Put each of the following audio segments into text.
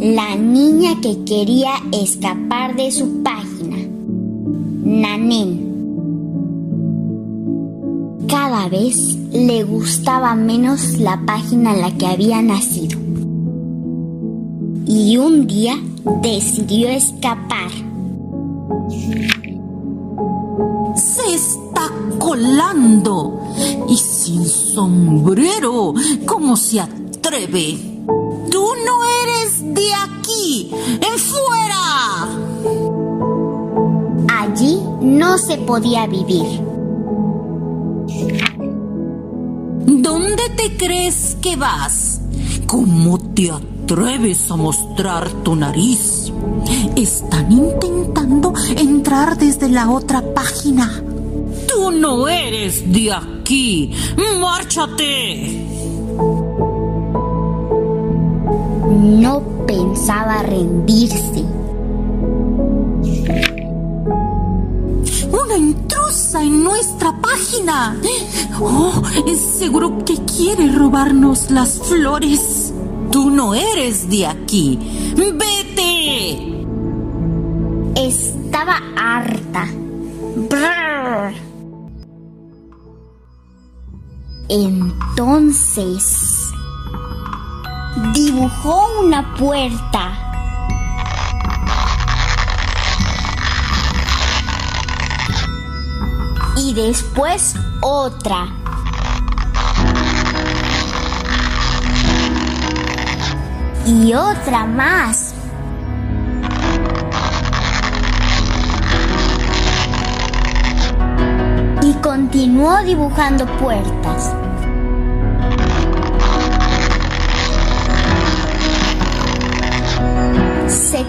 La niña que quería escapar de su página. Nanén. Cada vez le gustaba menos la página en la que había nacido. Y un día decidió escapar. Se está colando y sin sombrero. ¿Cómo se atreve? De aquí. ¡En fuera! Allí no se podía vivir. ¿Dónde te crees que vas? ¿Cómo te atreves a mostrar tu nariz? Están intentando entrar desde la otra página. Tú no eres de aquí. ¡Márchate! No pensaba rendirse. ¡Una intrusa en nuestra página! ¡Oh! Es seguro que quiere robarnos las flores. Tú no eres de aquí. ¡Vete! Estaba harta. Brrr. Entonces dibujó una puerta. Y después otra. Y otra más. Y continuó dibujando puertas.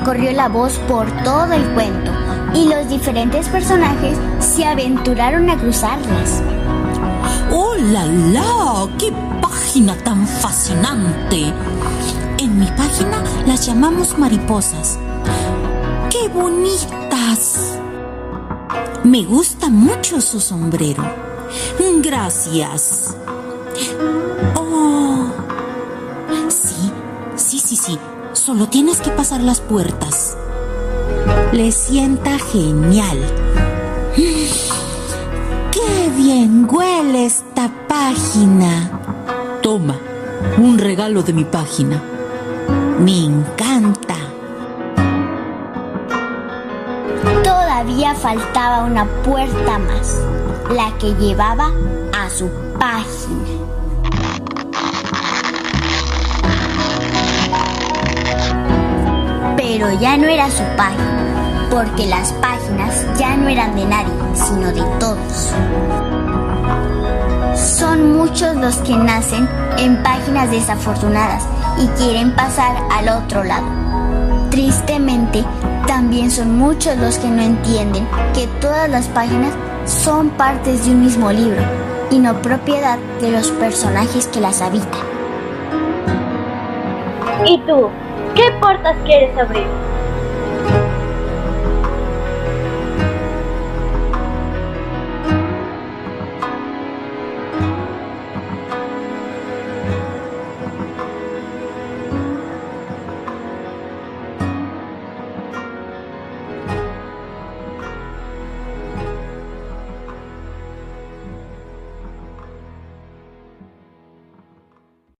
Corrió la voz por todo el cuento y los diferentes personajes se aventuraron a cruzarlas. ¡Oh, la, la! ¡Qué página tan fascinante! En mi página las llamamos mariposas. ¡Qué bonitas! Me gusta mucho su sombrero. Gracias. Solo tienes que pasar las puertas. Le sienta genial. ¡Qué bien huele esta página! Toma, un regalo de mi página. Me encanta. Todavía faltaba una puerta más, la que llevaba a su página. Ya no era su página, porque las páginas ya no eran de nadie, sino de todos. Son muchos los que nacen en páginas desafortunadas y quieren pasar al otro lado. Tristemente, también son muchos los que no entienden que todas las páginas son partes de un mismo libro y no propiedad de los personajes que las habitan. ¿Y tú? ¿Qué puertas quieres abrir?